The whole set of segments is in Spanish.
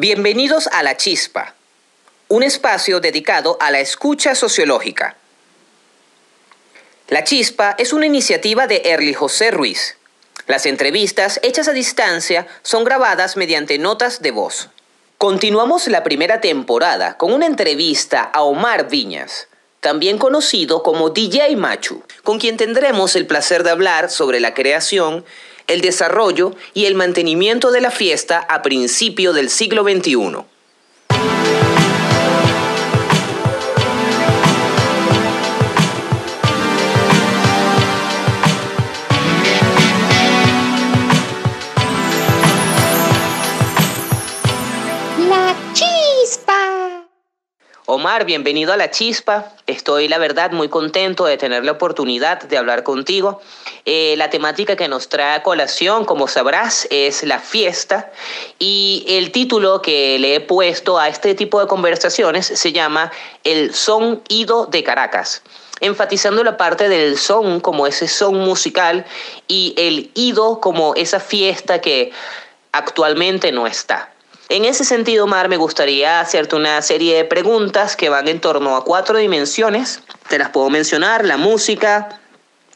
Bienvenidos a La Chispa, un espacio dedicado a la escucha sociológica. La Chispa es una iniciativa de Erly José Ruiz. Las entrevistas hechas a distancia son grabadas mediante notas de voz. Continuamos la primera temporada con una entrevista a Omar Viñas, también conocido como DJ Machu, con quien tendremos el placer de hablar sobre la creación el desarrollo y el mantenimiento de la fiesta a principio del siglo XXI. Omar, bienvenido a La Chispa. Estoy, la verdad, muy contento de tener la oportunidad de hablar contigo. Eh, la temática que nos trae a colación, como sabrás, es la fiesta y el título que le he puesto a este tipo de conversaciones se llama El son ido de Caracas enfatizando la parte del son como ese son musical y el ido como esa fiesta que actualmente no está. En ese sentido, Mar, me gustaría hacerte una serie de preguntas que van en torno a cuatro dimensiones. Te las puedo mencionar, la música,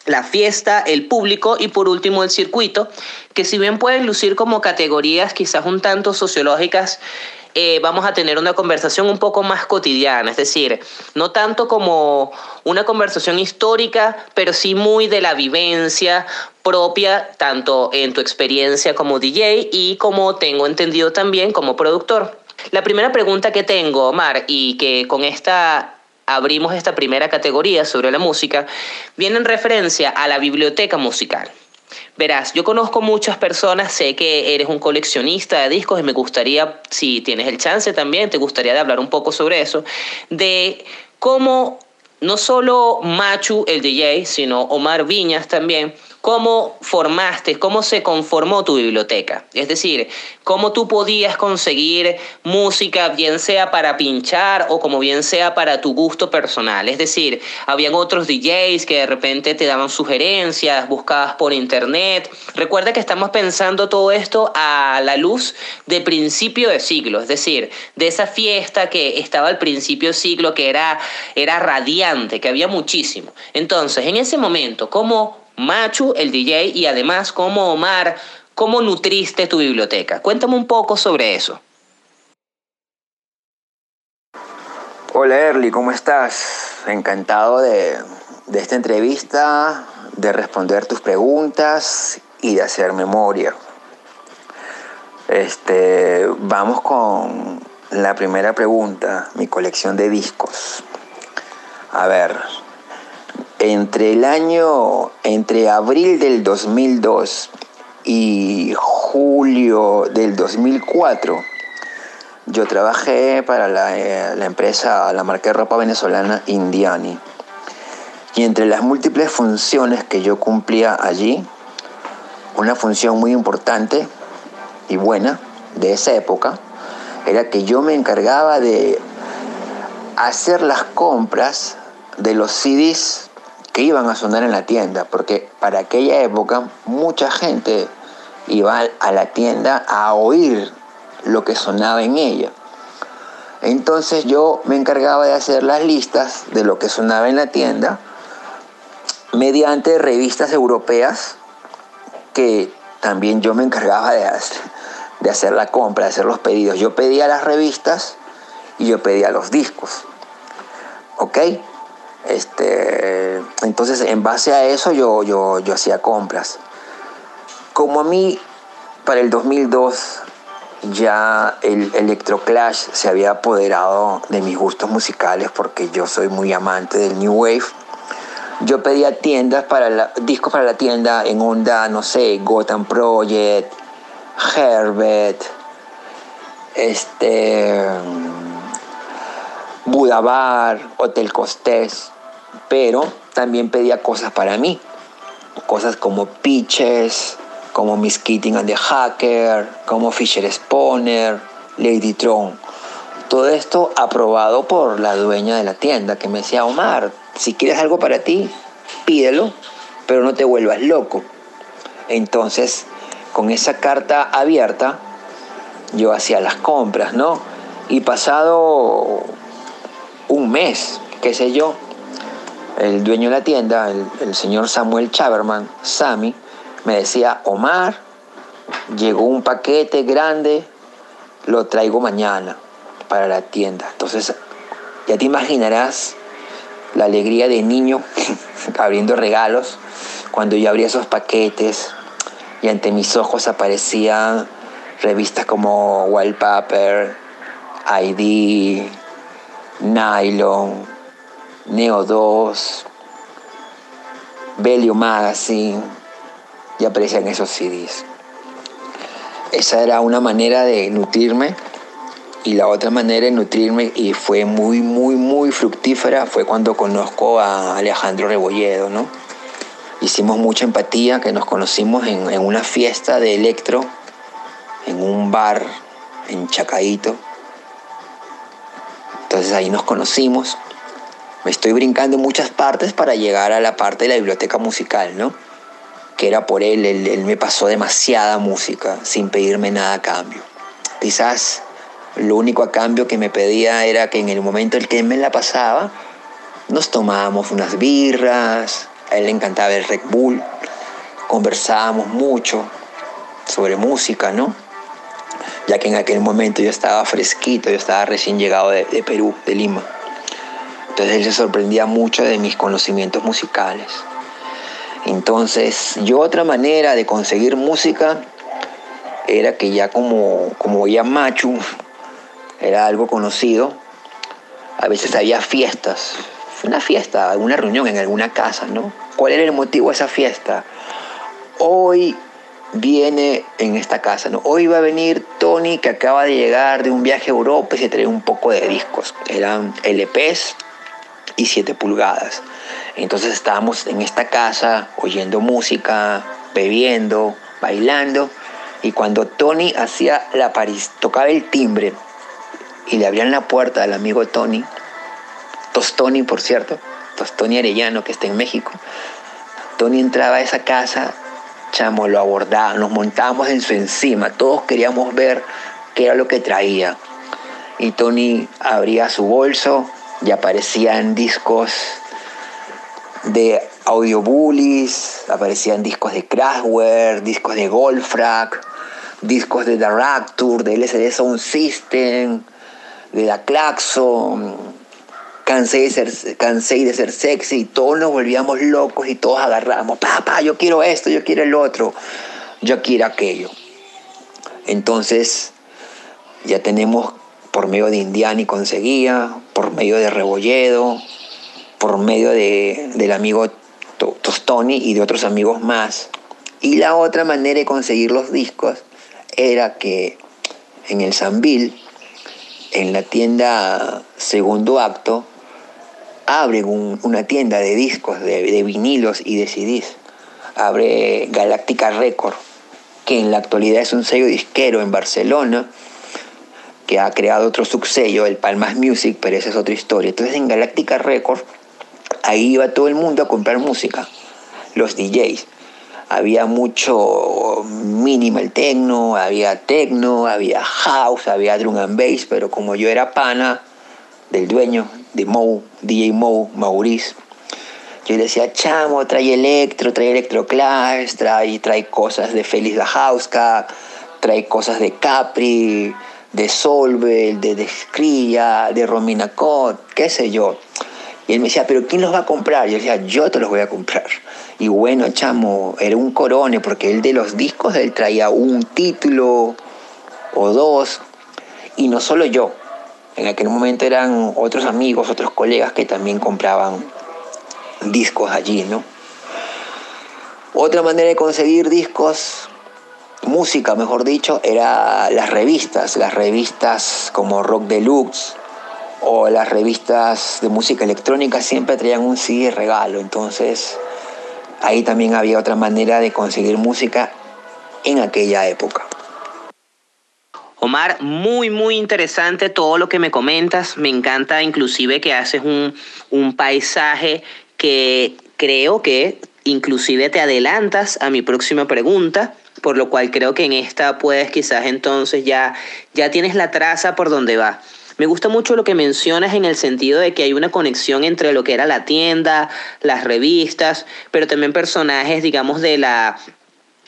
la fiesta, el público y por último el circuito, que si bien pueden lucir como categorías quizás un tanto sociológicas, eh, vamos a tener una conversación un poco más cotidiana, es decir, no tanto como una conversación histórica, pero sí muy de la vivencia propia, tanto en tu experiencia como DJ y como tengo entendido también como productor. La primera pregunta que tengo, Omar, y que con esta abrimos esta primera categoría sobre la música, viene en referencia a la biblioteca musical. Verás, yo conozco muchas personas, sé que eres un coleccionista de discos y me gustaría, si tienes el chance también, te gustaría de hablar un poco sobre eso, de cómo no solo Machu, el DJ, sino Omar Viñas también, cómo formaste, cómo se conformó tu biblioteca. Es decir, cómo tú podías conseguir música, bien sea para pinchar o como bien sea para tu gusto personal. Es decir, habían otros DJs que de repente te daban sugerencias, buscabas por internet. Recuerda que estamos pensando todo esto a la luz de principio de siglo, es decir, de esa fiesta que estaba al principio de siglo que era, era radiante, que había muchísimo. Entonces, en ese momento, ¿cómo Machu, el DJ, y además como Omar, ¿cómo nutriste tu biblioteca? Cuéntame un poco sobre eso. Hola Erly, ¿cómo estás? Encantado de, de esta entrevista, de responder tus preguntas y de hacer memoria. Este, vamos con la primera pregunta, mi colección de discos. A ver, entre el año, entre abril del 2002 y julio del 2004, yo trabajé para la, eh, la, empresa, la marca de ropa venezolana Indiani. Y entre las múltiples funciones que yo cumplía allí, una función muy importante y buena de esa época era que yo me encargaba de hacer las compras de los CDs que iban a sonar en la tienda, porque para aquella época mucha gente iba a la tienda a oír lo que sonaba en ella. Entonces yo me encargaba de hacer las listas de lo que sonaba en la tienda mediante revistas europeas que también yo me encargaba de hacer, de hacer la compra, de hacer los pedidos. Yo pedía las revistas y yo pedía los discos. ¿Ok? Este, entonces, en base a eso, yo, yo, yo hacía compras. Como a mí, para el 2002, ya el Electroclash se había apoderado de mis gustos musicales porque yo soy muy amante del New Wave. Yo pedía tiendas para discos para la tienda en onda, no sé, Gotham Project, Herbert, este, Budabar, Hotel Costés pero también pedía cosas para mí, cosas como Pitches, como Miss Keating and the Hacker, como Fisher Spawner, Lady Tron. Todo esto aprobado por la dueña de la tienda que me decía, Omar, si quieres algo para ti, pídelo, pero no te vuelvas loco. Entonces, con esa carta abierta, yo hacía las compras, ¿no? Y pasado un mes, qué sé yo, el dueño de la tienda, el, señor Samuel Chaverman, Sammy, me decía, Omar, llegó un paquete grande, lo traigo mañana para la tienda. Entonces, ya te imaginarás la alegría de niño abriendo regalos cuando yo abría esos paquetes y ante mis ojos aparecían revistas como Wallpaper, ID, Nylon, Neo 2, Belio Magazine, y aparecían esos CDs. Esa era una manera de nutrirme y la otra manera de nutrirme y fue muy, muy, muy fructífera fue cuando conozco a Alejandro Rebolledo, ¿no? Hicimos mucha empatía, que nos conocimos en, en una fiesta de electro, en un bar en Chacaito. Entonces ahí nos conocimos me estoy brincando muchas partes para llegar a la parte de la biblioteca musical, ¿no? Que era por él, él, me pasó demasiada música sin pedirme nada a cambio. Quizás lo único a cambio que me pedía era que en el momento en que él me la pasaba, nos tomábamos unas birras, a él le encantaba el Red Bull, conversábamos mucho sobre música, ¿no? Ya que en aquel momento yo estaba fresquito, yo estaba recién llegado de Perú, de Lima. Entonces él se sorprendía mucho de mis conocimientos musicales. Entonces yo otra manera de conseguir música era que ya como, como ya Machu era algo conocido, a veces había fiestas, una fiesta, una reunión en alguna casa, ¿no? ¿Cuál era el motivo de esa fiesta? Hoy viene en esta casa, ¿no? Hoy va a venir Tony que acaba de llegar de un viaje a Europa y se trae un poco de discos. Eran LPs y 7 pulgadas. Entonces estábamos en esta casa oyendo música, bebiendo, bailando. Y cuando Tony hacía la París, tocaba el timbre y le abrían la puerta al amigo Tony, Tostoni por cierto, Tostoni Arellano que está en México, Tony entraba a esa casa, chamo, lo abordaba, nos montábamos en su encima, todos queríamos ver qué era lo que traía. Y Tony abría su bolso, y aparecían discos de Audio Bullies, aparecían discos de Kraftwerk, discos de Goldfrack, discos de The Rapture, de LCD Sound System, de la Claxon, cansé de, ser, cansé de ser sexy, y todos nos volvíamos locos y todos agarramos, papá, yo quiero esto, yo quiero el otro, yo quiero aquello. Entonces ya tenemos por medio de Indiani conseguía, por medio de Rebolledo, por medio de, del amigo Tostoni y de otros amigos más. Y la otra manera de conseguir los discos era que en el Sanville, en la tienda Segundo Acto, abren una tienda de discos, de, de vinilos y de CDs. Abre Galáctica Record, que en la actualidad es un sello disquero en Barcelona que ha creado otro subsello, el Palmas Music, pero esa es otra historia. Entonces en Galáctica Records, ahí iba todo el mundo a comprar música, los DJs. Había mucho minimal techno, había techno, había house, había drum and bass, pero como yo era pana del dueño de Mo, DJ Mo, Maurice, yo le decía, chamo, trae electro, trae electroclash, trae, trae cosas de Félix La trae cosas de Capri, de Solvel, de Descrilla, de Romina Cot, qué sé yo. Y él me decía, pero ¿quién los va a comprar? Yo decía, yo te los voy a comprar. Y bueno, chamo, era un corone, porque él de los discos, él traía un título o dos, y no solo yo. En aquel momento eran otros amigos, otros colegas que también compraban discos allí, ¿no? Otra manera de conseguir discos música, mejor dicho, era las revistas, las revistas como Rock Deluxe o las revistas de música electrónica siempre traían un CD de regalo, entonces ahí también había otra manera de conseguir música en aquella época. Omar, muy, muy interesante todo lo que me comentas. Me encanta inclusive que haces un, un paisaje que creo que inclusive te adelantas a mi próxima pregunta por lo cual creo que en esta puedes quizás entonces ya, ya tienes la traza por donde va. Me gusta mucho lo que mencionas en el sentido de que hay una conexión entre lo que era la tienda, las revistas, pero también personajes, digamos, de la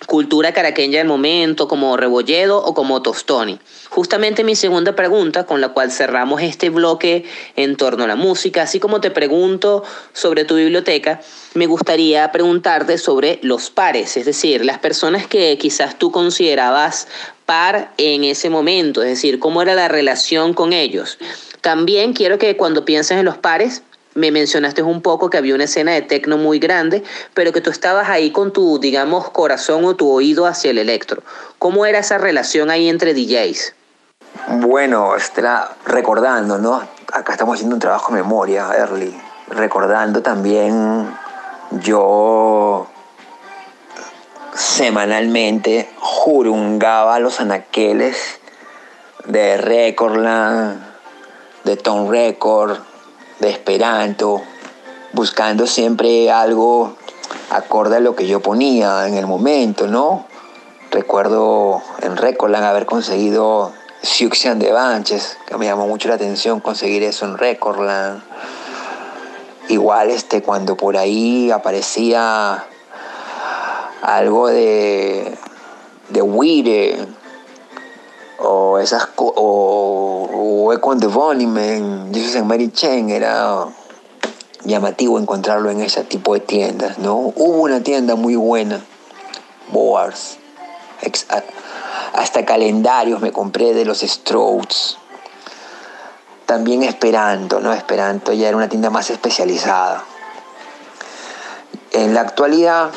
cultura caraqueña del momento, como Rebolledo o como Tostoni. Justamente mi segunda pregunta, con la cual cerramos este bloque en torno a la música, así como te pregunto sobre tu biblioteca, me gustaría preguntarte sobre los pares, es decir, las personas que quizás tú considerabas par en ese momento, es decir, cómo era la relación con ellos. También quiero que cuando pienses en los pares, me mencionaste un poco que había una escena de tecno muy grande, pero que tú estabas ahí con tu, digamos, corazón o tu oído hacia el electro. ¿Cómo era esa relación ahí entre DJs? Bueno, está recordando, ¿no? Acá estamos haciendo un trabajo de memoria, Early. Recordando también, yo semanalmente jurungaba los anaqueles de Recordland, de Tom Record, de Esperanto, buscando siempre algo acorde a lo que yo ponía en el momento, ¿no? Recuerdo en Recordland haber conseguido Siuxian de Banches, que me llamó mucho la atención conseguir eso en Recordland. Igual este, cuando por ahí aparecía algo de, de Wire o esas o, o Econ de Volumen, Jesus and Mary Chain era llamativo encontrarlo en ese tipo de tiendas, ¿no? Hubo una tienda muy buena, Boars, hasta calendarios me compré de los Strokes. También Esperanto, ¿no? Esperanto ya era una tienda más especializada. En la actualidad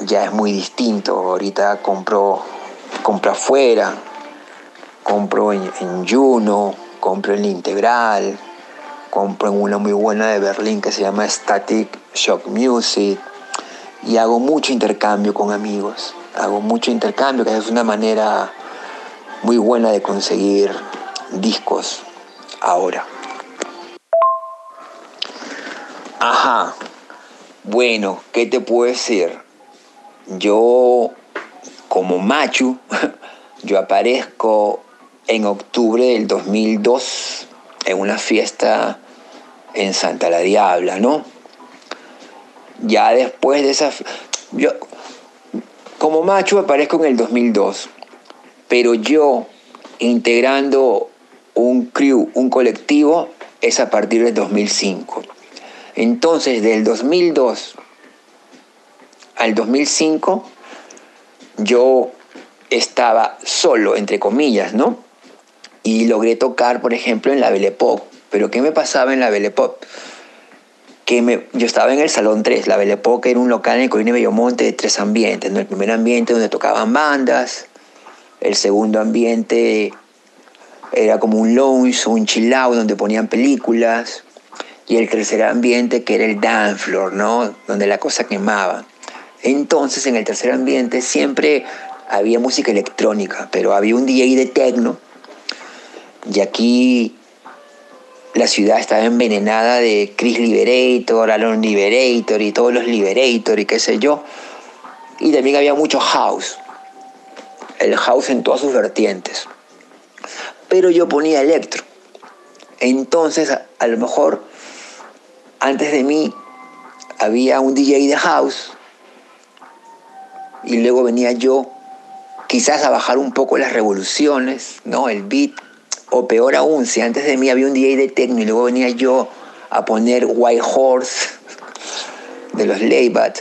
ya es muy distinto. Ahorita compro, compro afuera, compro en, Juno, compro en Integral, compro en una muy buena de Berlín que se llama Static Shock Music y hago mucho intercambio con amigos. Hago mucho intercambio, que es una manera muy buena de conseguir discos ahora. Ajá. Bueno, ¿qué te puedo decir? Yo, como macho, yo aparezco en octubre del 2002 en una fiesta en Santa la Diabla, ¿no? Ya después de esa... Yo, como macho aparezco en el 2002, pero yo integrando un crew, un colectivo, es a partir del 2005. Entonces, del 2002 al 2005 yo estaba solo, entre comillas, ¿no? Y logré tocar, por ejemplo, en la Belle Pop. Pero ¿qué me pasaba en la Belle Pop? Que me, yo estaba en el Salón 3, la Belle Pop era un local en el Colina Bellomonte de tres ambientes. ¿no? El primer ambiente donde tocaban bandas, el segundo ambiente era como un lounge, un chill out donde ponían películas, y el tercer ambiente que era el dance floor, ¿no? Donde la cosa quemaba. Entonces en el tercer ambiente siempre había música electrónica, pero había un DJ de techno y aquí la ciudad estaba envenenada de Chris Liberator, Alon Liberator y todos los Liberator y qué sé yo. Y también había mucho house, el house en todas sus vertientes. Pero yo ponía electro. Entonces, a, a lo mejor, antes de mí había un DJ de house y luego venía yo quizás a bajar un poco las revoluciones, ¿no? El beat, o peor aún, si antes de mí había un DJ de techno y luego venía yo a poner White Horse de los Laybat,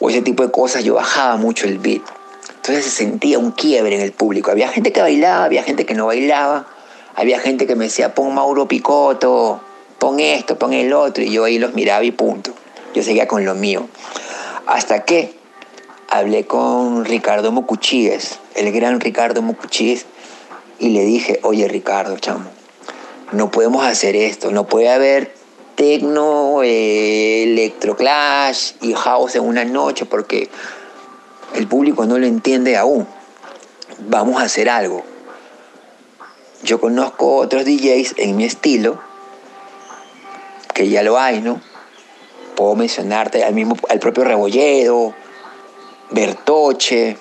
o ese tipo de cosas, yo bajaba mucho el beat. Entonces se sentía un quiebre en el público. Había gente que bailaba, había gente que no bailaba, había gente que me decía, pon Mauro Picoto, pon esto, pon el otro, y yo ahí los miraba y punto. Yo seguía con lo mío. Hasta que hablé con Ricardo Mocuchíes, el gran Ricardo Mocuchíes, y le dije, oye Ricardo, chamo, no podemos hacer esto, no puede haber tecno, eh, electroclash y house en una noche porque el público no lo entiende aún. Vamos a hacer algo. Yo conozco otros DJs en mi estilo, que ya lo hay, ¿no? Puedo mencionarte al mismo, al propio Rebolledo, Bertoche,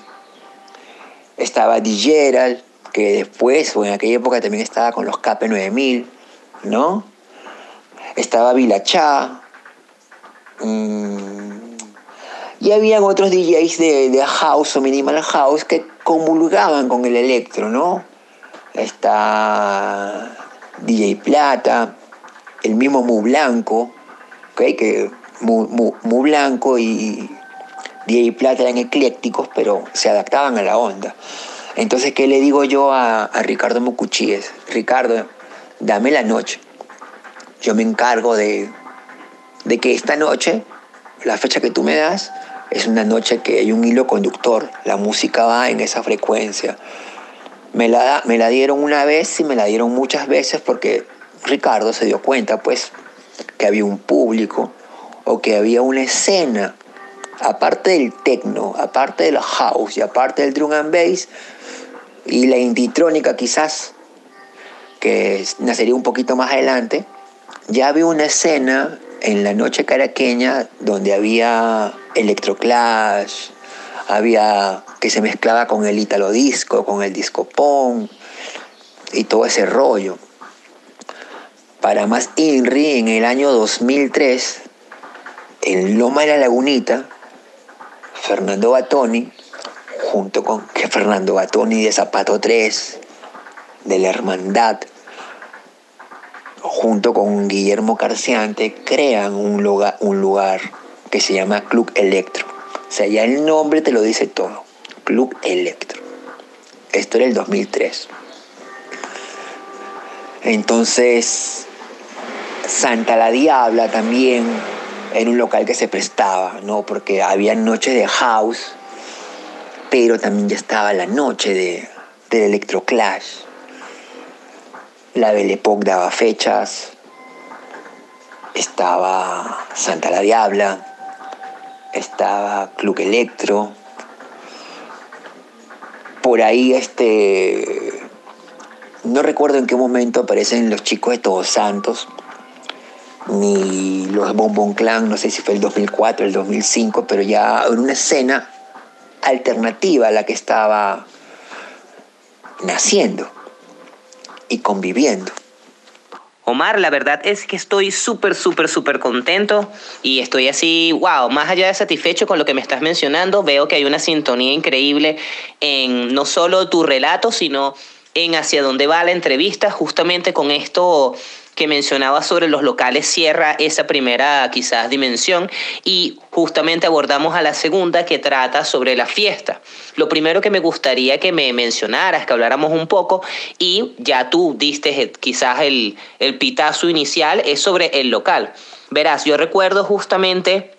estaba Gerald, que después, o en aquella época también estaba con los KP9000, ¿no? Estaba Vilachá. Mm, y habían otros DJs de, de, house o minimal house que comulgaban con el electro, ¿no? Está DJ Plata, el mismo Mu Blanco, ¿okay? que Mu, Mu Blanco y DJ Plata eran eclécticos, pero se adaptaban a la onda. Entonces, ¿qué le digo yo a, Ricardo Mucuchíes? Ricardo, dame la noche. Yo me encargo de, de que esta noche, la fecha que tú me das, es una noche que hay un hilo conductor. La música va en esa frecuencia. Me la, me la dieron una vez y me la dieron muchas veces porque Ricardo se dio cuenta, pues, que había un público o que había una escena aparte del techno, aparte del house y aparte del drum and bass, y la inditrónica quizás, que nacería un poquito más adelante, ya había una escena en la noche caraqueña donde había electroclash, había que se mezclaba con el italo disco, con el disco pong y todo ese rollo. Para más INRI, en el año 2003, en Loma de la Lagunita, Fernando Batoni, junto con Fernando Batoni de Zapato 3, de la Hermandad, junto con Guillermo Carciante, crean un lugar, un lugar que se llama Club Electro. O sea, ya el nombre te lo dice todo. Club Electro. Esto era el 2003. Entonces, Santa la Diabla también en un local que se prestaba, ¿no? Porque había noches de house, pero también ya estaba la noche de, del Electroclash. La Belle Époque daba fechas, estaba Santa la Diabla, estaba Club Electro, por ahí este no recuerdo en qué momento aparecen los chicos de Todos Santos ni los Bombón Clan, no sé si fue el 2004, el 2005, pero ya en una escena alternativa a la que estaba naciendo y conviviendo. Omar, la verdad es que estoy súper, súper, súper contento y estoy así, wow, más allá de satisfecho con lo que me estás mencionando, veo que hay una sintonía increíble en no solo tu relato, sino en hacia dónde va la entrevista, justamente con esto que mencionaba sobre los locales cierra esa primera quizás dimensión y justamente abordamos a la segunda que trata sobre la fiesta. Lo primero que me gustaría que me mencionaras, que habláramos un poco y ya tú diste quizás el, el pitazo inicial, es sobre el local. Verás, yo recuerdo justamente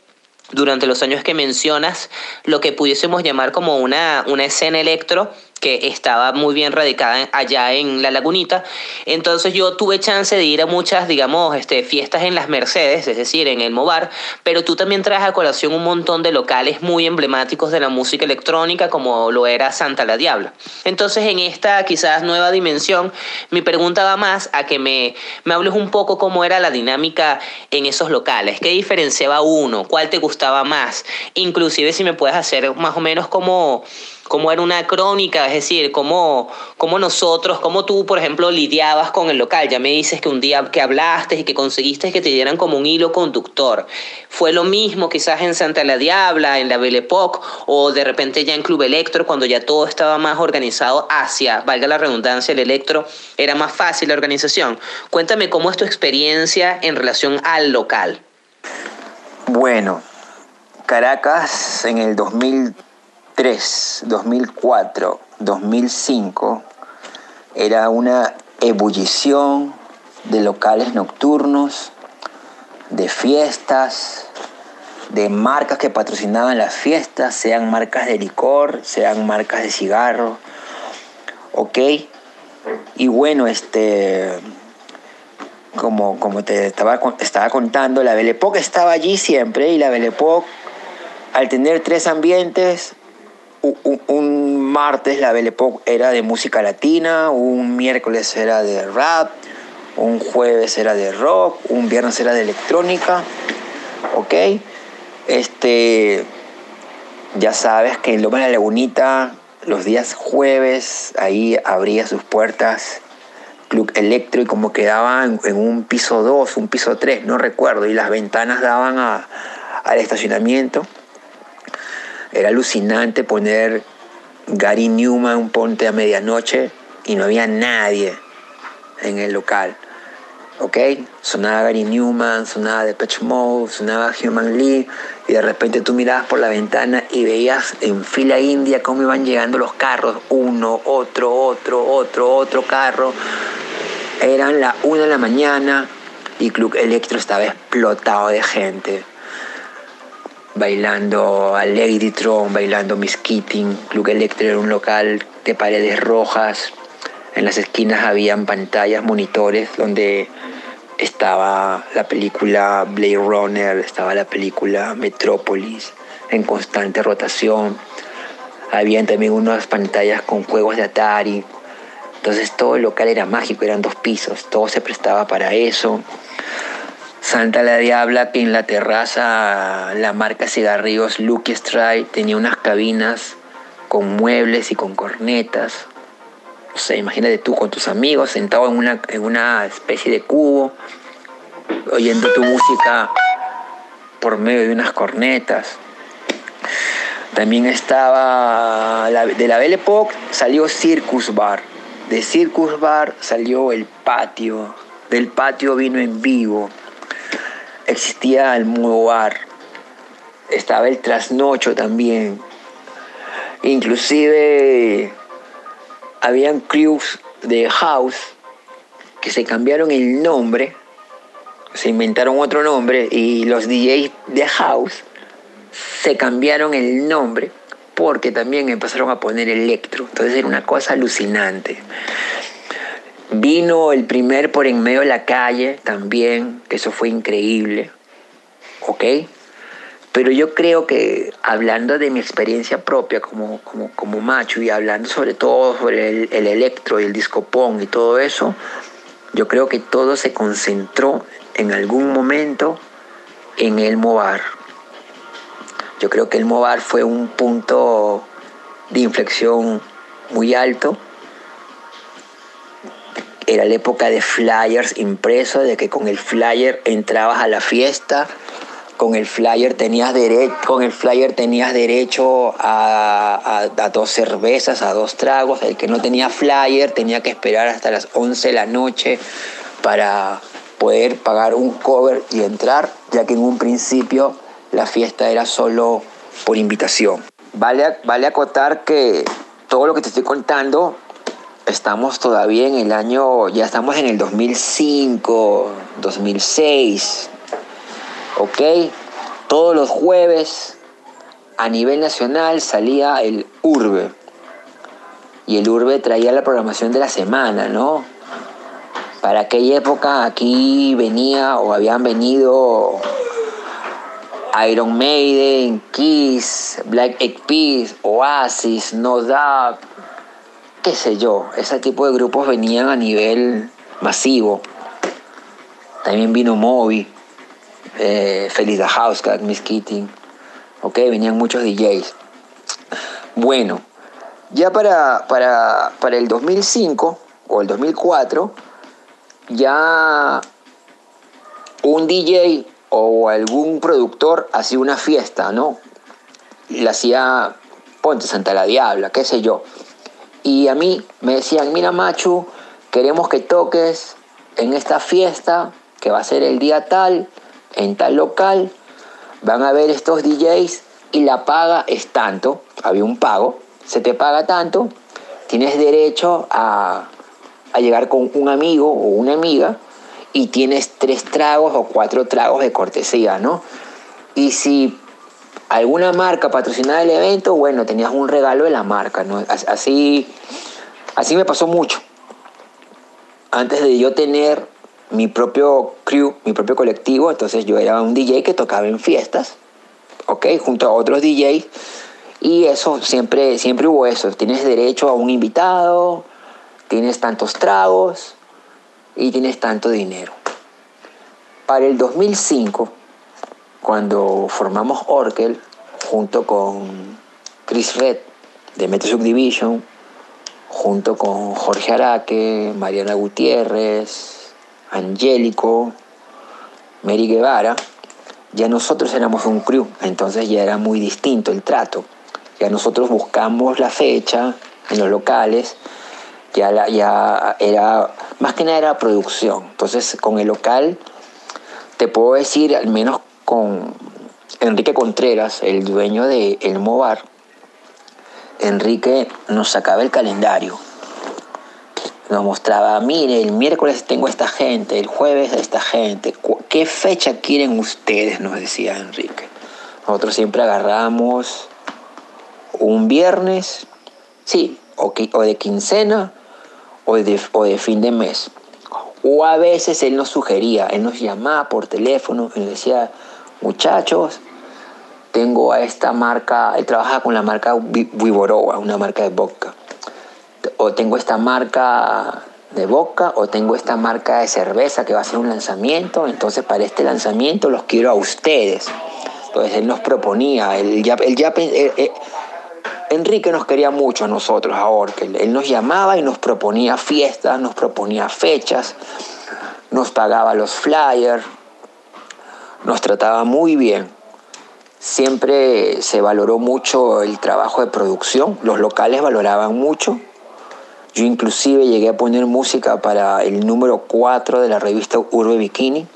durante los años que mencionas lo que pudiésemos llamar como una, una escena electro que estaba muy bien radicada allá en la lagunita. Entonces yo tuve chance de ir a muchas, digamos, este, fiestas en las Mercedes, es decir, en el Movar, pero tú también traes a colación un montón de locales muy emblemáticos de la música electrónica, como lo era Santa la Diabla. Entonces en esta quizás nueva dimensión, mi pregunta va más a que me, me hables un poco cómo era la dinámica en esos locales, qué diferenciaba uno, cuál te gustaba más, inclusive si me puedes hacer más o menos como cómo era una crónica, es decir, cómo, cómo nosotros, cómo tú, por ejemplo, lidiabas con el local. Ya me dices que un día que hablaste y que conseguiste que te dieran como un hilo conductor. ¿Fue lo mismo quizás en Santa la Diabla, en la Belle Époque, o de repente ya en Club Electro, cuando ya todo estaba más organizado hacia, valga la redundancia, el Electro, era más fácil la organización? Cuéntame cómo es tu experiencia en relación al local. Bueno, Caracas en el 2000 2003, 2004, 2005 era una ebullición de locales nocturnos, de fiestas, de marcas que patrocinaban las fiestas, sean marcas de licor, sean marcas de cigarro, ¿ok? Y bueno, este, como, como te estaba, estaba contando, la Belle estaba allí siempre y la Belle al tener tres ambientes, un, martes la Belle Époque era de música latina, un miércoles era de rap, un jueves era de rock, un viernes era de electrónica, ¿ok? Este, ya sabes que en Loma de la Lagunita los días jueves ahí abría sus puertas Club Electro y como quedaba en, un piso 2, un piso 3, no recuerdo, y las ventanas daban al estacionamiento. Era alucinante poner Gary Newman, un ponte a medianoche, y no había nadie en el local. ¿Ok? Sonaba Gary Newman, sonaba Depeche Mode, sonaba Human Lee, y de repente tú mirabas por la ventana y veías en fila india cómo iban llegando los carros, uno, otro, otro, otro, otro carro. Eran la una de la mañana y Club Electro estaba explotado de gente. Bailando a Lady Tron, bailando Miss Keating. Club Electro era un local de paredes rojas. En las esquinas habían pantallas, monitores donde estaba la película Blade Runner, estaba la película Metrópolis en constante rotación. Habían también unas pantallas con juegos de Atari. Entonces todo el local era mágico, eran dos pisos, todo se prestaba para eso. Santa la Diabla, que en la terraza la marca cigarrillos Lucky Strike tenía unas cabinas con muebles y con cornetas. O sea, imagínate tú con tus amigos sentado en una, en una especie de cubo, oyendo tu música por medio de unas cornetas. También estaba, de la Belle Époque salió Circus Bar. De Circus Bar salió el patio. Del patio vino en vivo. Existía el Mudo. Estaba el Trasnocho también. Inclusive habían crews de house que se cambiaron el nombre, se inventaron otro nombre y los DJs de house se cambiaron el nombre porque también empezaron a poner electro. Entonces era una cosa alucinante. Vino el primer por en medio de la calle también, que eso fue increíble. ¿Ok? Pero yo creo que hablando de mi experiencia propia como, como, macho y hablando sobre todo sobre el, electro y el disco y todo eso, yo creo que todo se concentró en algún momento en el Movar. Yo creo que el Movar fue un punto de inflexión muy alto. Era la época de flyers impresos, de que con el flyer entrabas a la fiesta con el flyer tenías, derecho, con el flyer tenías derecho a, dos cervezas, a dos tragos. El que no tenía flyer tenía que esperar hasta las 11 de la noche para poder pagar un cover y entrar, ya que en un principio la fiesta era solo por invitación. Vale, vale acotar que todo lo que te estoy contando, estamos todavía en el año, ya estamos en el 2005, 2006, ¿ok? Todos los jueves a nivel nacional salía el Urbe. Y el Urbe traía la programación de la semana, ¿no? Para aquella época aquí venía o habían venido Iron Maiden, Kiss, Black Egg Peas, Oasis, No Doubt, qué sé yo. Ese tipo de grupos venían a nivel masivo. También vino Moby eh, Felida Housecat, Miss Keating, ok, venían muchos DJs. Bueno, ya para, para, para el 2005 o el 2004, ya un DJ o algún productor hacía una fiesta, ¿no? La hacía Ponte Santa la Diabla, qué sé yo. Y a mí me decían, mira Machu, queremos que toques en esta fiesta que va a ser el día tal, en tal local, van a ver estos DJs y la paga es tanto, había un pago, se te paga tanto, tienes derecho a, llegar con un amigo o una amiga y tienes tres tragos o cuatro tragos de cortesía, ¿no? Y si alguna marca patrocinaba el evento, bueno, tenías un regalo de la marca, ¿no? Así, así me pasó mucho. Antes de yo tener mi propio crew, mi propio colectivo, entonces yo era un DJ que tocaba en fiestas, ¿ok? Junto a otros DJs. Y eso siempre, siempre hubo eso. Tienes derecho a un invitado, tienes tantos tragos y tienes tanto dinero. Para el 2005, cuando formamos Orkel, junto con Chris Red de Metro Subdivision, junto con Jorge Araque, Mariana Gutiérrez, Angélico, Mary Guevara, ya nosotros éramos un crew, entonces ya era muy distinto el trato. Ya nosotros buscamos la fecha en los locales, ya, ya era, más que nada era producción. Entonces con el local, te puedo decir, al menos con Enrique Contreras, el dueño de El Movar, Enrique nos sacaba el calendario. Nos mostraba, mire, el miércoles tengo esta gente, el jueves esta gente. ¿Qué fecha quieren ustedes? Nos decía Enrique. Nosotros siempre agarramos un viernes, sí, o, de quincena o de, o de fin de mes. O a veces él nos sugería, él nos llamaba por teléfono y nos decía, muchachos, tengo a esta marca, él trabaja con la marca Viborova, una marca de vodka. O tengo esta marca de vodka o tengo esta marca de cerveza que va a ser un lanzamiento, entonces para este lanzamiento los quiero a ustedes. Entonces él nos proponía, él ya, él ya eh, eh, Enrique nos quería mucho a nosotros a Orkel. Él nos llamaba y nos proponía fiestas, nos proponía fechas, nos pagaba los flyers, nos trataba muy bien. Siempre se valoró mucho el trabajo de producción, los locales valoraban mucho. Yo inclusive llegué a poner música para el número 4 de la revista Urbe Bikini.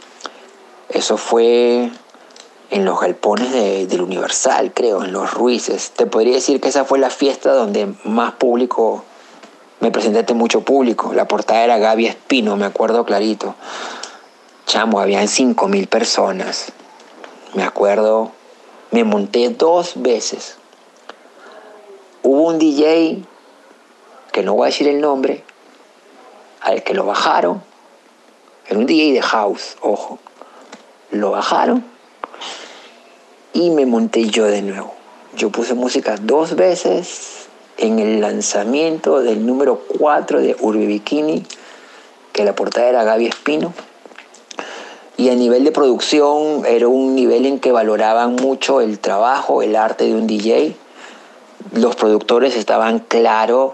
Eso fue en los galpones del Universal, creo, en los Ruices. Te podría decir que esa fue la fiesta donde más público, me presenté mucho público. La portada era Gaby Espino, me acuerdo clarito. Chamo, habían 5.000 personas. Me acuerdo me monté dos veces. Hubo un DJ, que no voy a decir el nombre, al que lo bajaron. Era un DJ de house, ojo. Lo bajaron y me monté yo de nuevo. Yo puse música dos veces en el lanzamiento del número 4 de Urbi Bikini, que la portada era Gaby Espino. Y a nivel de producción era un nivel en que valoraban mucho el trabajo, el arte de un DJ. Los productores estaban claros,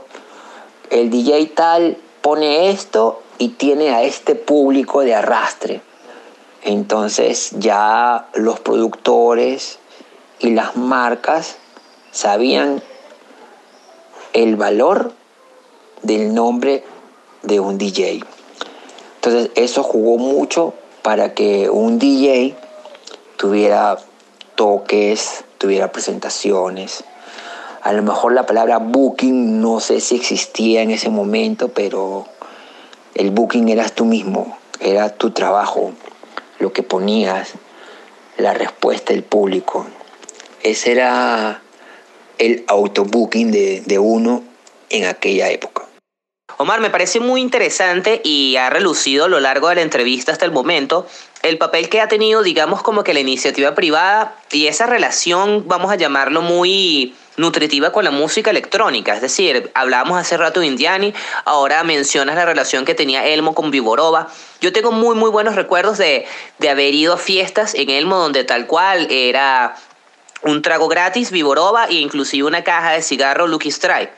el DJ tal pone esto y tiene a este público de arrastre. Entonces ya los productores y las marcas sabían el valor del nombre de un DJ. Entonces eso jugó mucho para que un DJ tuviera toques, tuviera presentaciones. A lo mejor la palabra booking no sé si existía en ese momento, pero el booking eras tú mismo, era tu trabajo, lo que ponías, la respuesta del público. Ese era el autobooking de, de uno en aquella época. Omar, me parece muy interesante y ha relucido a lo largo de la entrevista hasta el momento el papel que ha tenido, digamos, como que la iniciativa privada y esa relación, vamos a llamarlo muy nutritiva con la música electrónica. Es decir, hablábamos hace rato de Indiani, ahora mencionas la relación que tenía Elmo con Viborova. Yo tengo muy, muy buenos recuerdos de, de haber ido a fiestas en Elmo donde tal cual era un trago gratis, Viborova e inclusive una caja de cigarro Lucky Strike.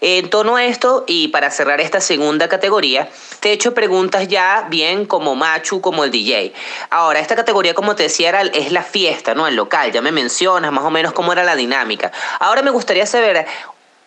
En torno a esto, y para cerrar esta segunda categoría, te he hecho preguntas ya bien como Machu, como el DJ. Ahora, esta categoría, como te decía, era, es la fiesta, ¿no? El local, ya me mencionas más o menos cómo era la dinámica. Ahora me gustaría saber,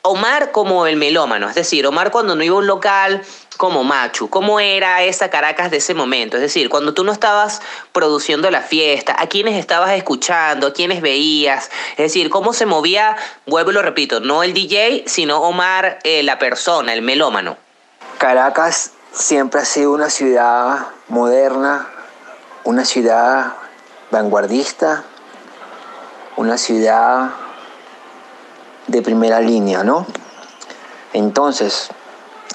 Omar como el melómano, es decir, Omar cuando no iba a un local como Machu, ¿cómo era esa Caracas de ese momento? Es decir, cuando tú no estabas produciendo la fiesta, ¿a quiénes estabas escuchando? ¿A quiénes veías? Es decir, ¿cómo se movía, vuelvo y lo repito, no el DJ, sino Omar, eh, la persona, el melómano? Caracas siempre ha sido una ciudad moderna, una ciudad vanguardista, una ciudad de primera línea, ¿no? Entonces,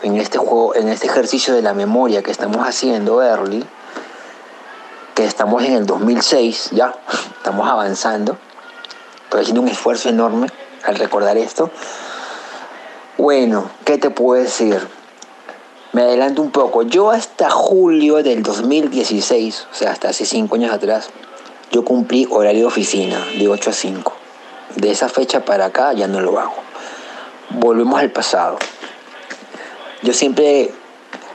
en este juego, en este ejercicio de la memoria que estamos haciendo early, que estamos en el 2006, ya, estamos avanzando, estoy haciendo un esfuerzo enorme al recordar esto. Bueno, ¿qué te puedo decir? Me adelanto un poco. Yo hasta julio del 2016, o sea, hasta hace cinco años atrás, yo cumplí horario de oficina de 8 a 5 de esa fecha para acá ya no lo hago. Volvemos al pasado. Yo siempre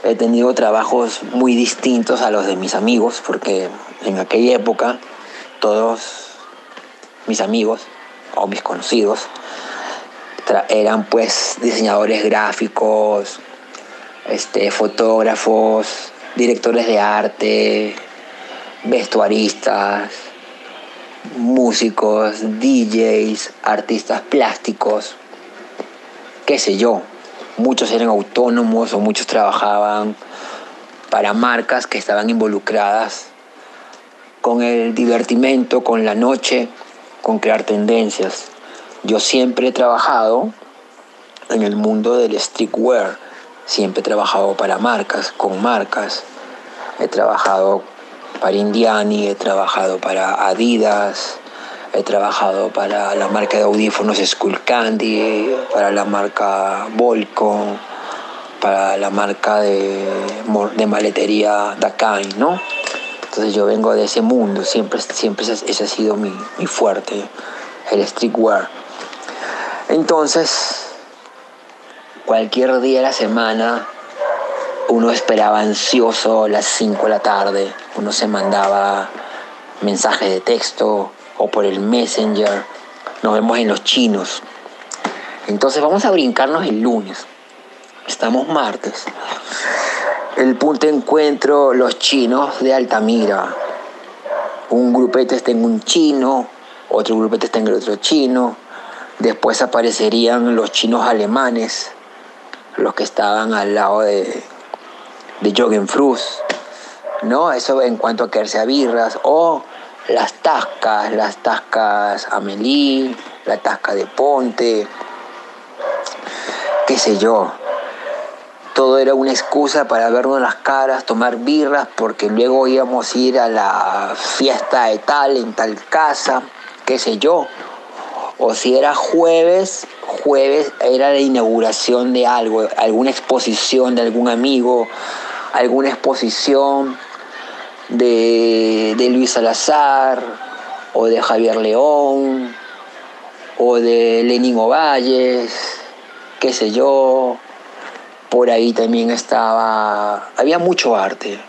he tenido trabajos muy distintos a los de mis amigos, porque en aquella época todos mis amigos o mis conocidos eran pues diseñadores gráficos, este, fotógrafos, directores de arte, vestuaristas, músicos, DJs, artistas plásticos, qué sé yo. Muchos eran autónomos o muchos trabajaban para marcas que estaban involucradas con el divertimento, con la noche, con crear tendencias. Yo siempre he trabajado en el mundo del streetwear, siempre he trabajado para marcas, con marcas. He trabajado para Indiani, he trabajado para Adidas, he trabajado para la marca de audífonos Skull Candy, para la marca Volcom, para la marca de, de maletería Dakai, ¿no? Entonces yo vengo de ese mundo, siempre, siempre ese, ha sido mi, mi fuerte, el streetwear. Entonces, cualquier día de la semana uno esperaba ansioso las 5 de la tarde, uno se mandaba mensajes de texto o por el messenger, nos vemos en los chinos. Entonces vamos a brincarnos el lunes, estamos martes. El punto de encuentro, los chinos de Altamira. Un grupete está en un chino, otro grupete está en el otro chino. Después aparecerían los chinos alemanes, los que estaban al lado de, de ¿no? Eso en cuanto a quedarse a birras, o las tascas, las tascas Amelie, la tasca de Ponte, qué sé yo. Todo era una excusa para vernos las caras, tomar birras, porque luego íbamos a ir a la fiesta de tal, en tal casa, qué sé yo. O si era jueves, jueves era la inauguración de algo, alguna exposición de algún amigo, alguna exposición de, Luis Salazar o de Javier León o de Lenín Ovalles, qué sé yo. Por ahí también estaba, había mucho arte.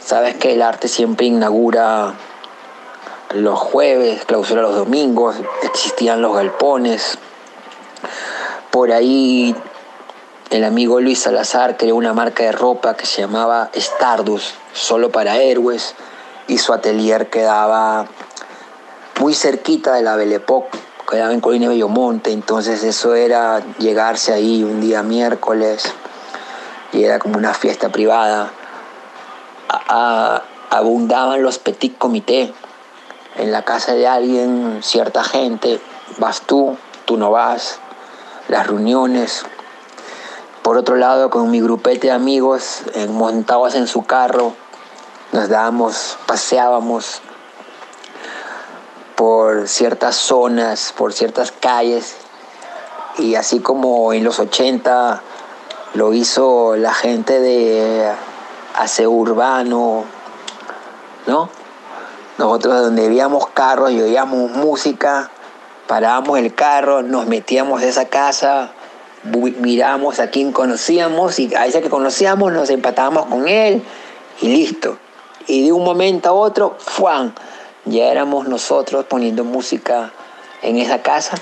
Sabes que el arte siempre inaugura los jueves, clausura los domingos, existían los galpones. Por ahí el amigo Luis Salazar creó una marca de ropa que se llamaba Stardust, solo para héroes, y su atelier quedaba muy cerquita de la Belle Époque, quedaba en Colina Bellomonte, entonces eso era llegarse ahí un día miércoles y era como una fiesta privada. abundaban los petit comités. En la casa de alguien, cierta gente, vas tú, tú no vas, las reuniones, por otro lado, con mi grupete de amigos, montados en su carro, nos dábamos, paseábamos por ciertas zonas, por ciertas calles, y así como en los 80 lo hizo la gente de aseo urbano, ¿no? Nosotros donde veíamos carros y oíamos música, parábamos el carro, nos metíamos en esa casa, miramos a quien conocíamos y a ese que conocíamos nos empatábamos con él y listo. Y de un momento a otro, ¡fuan! Ya éramos nosotros poniendo música en esa casa.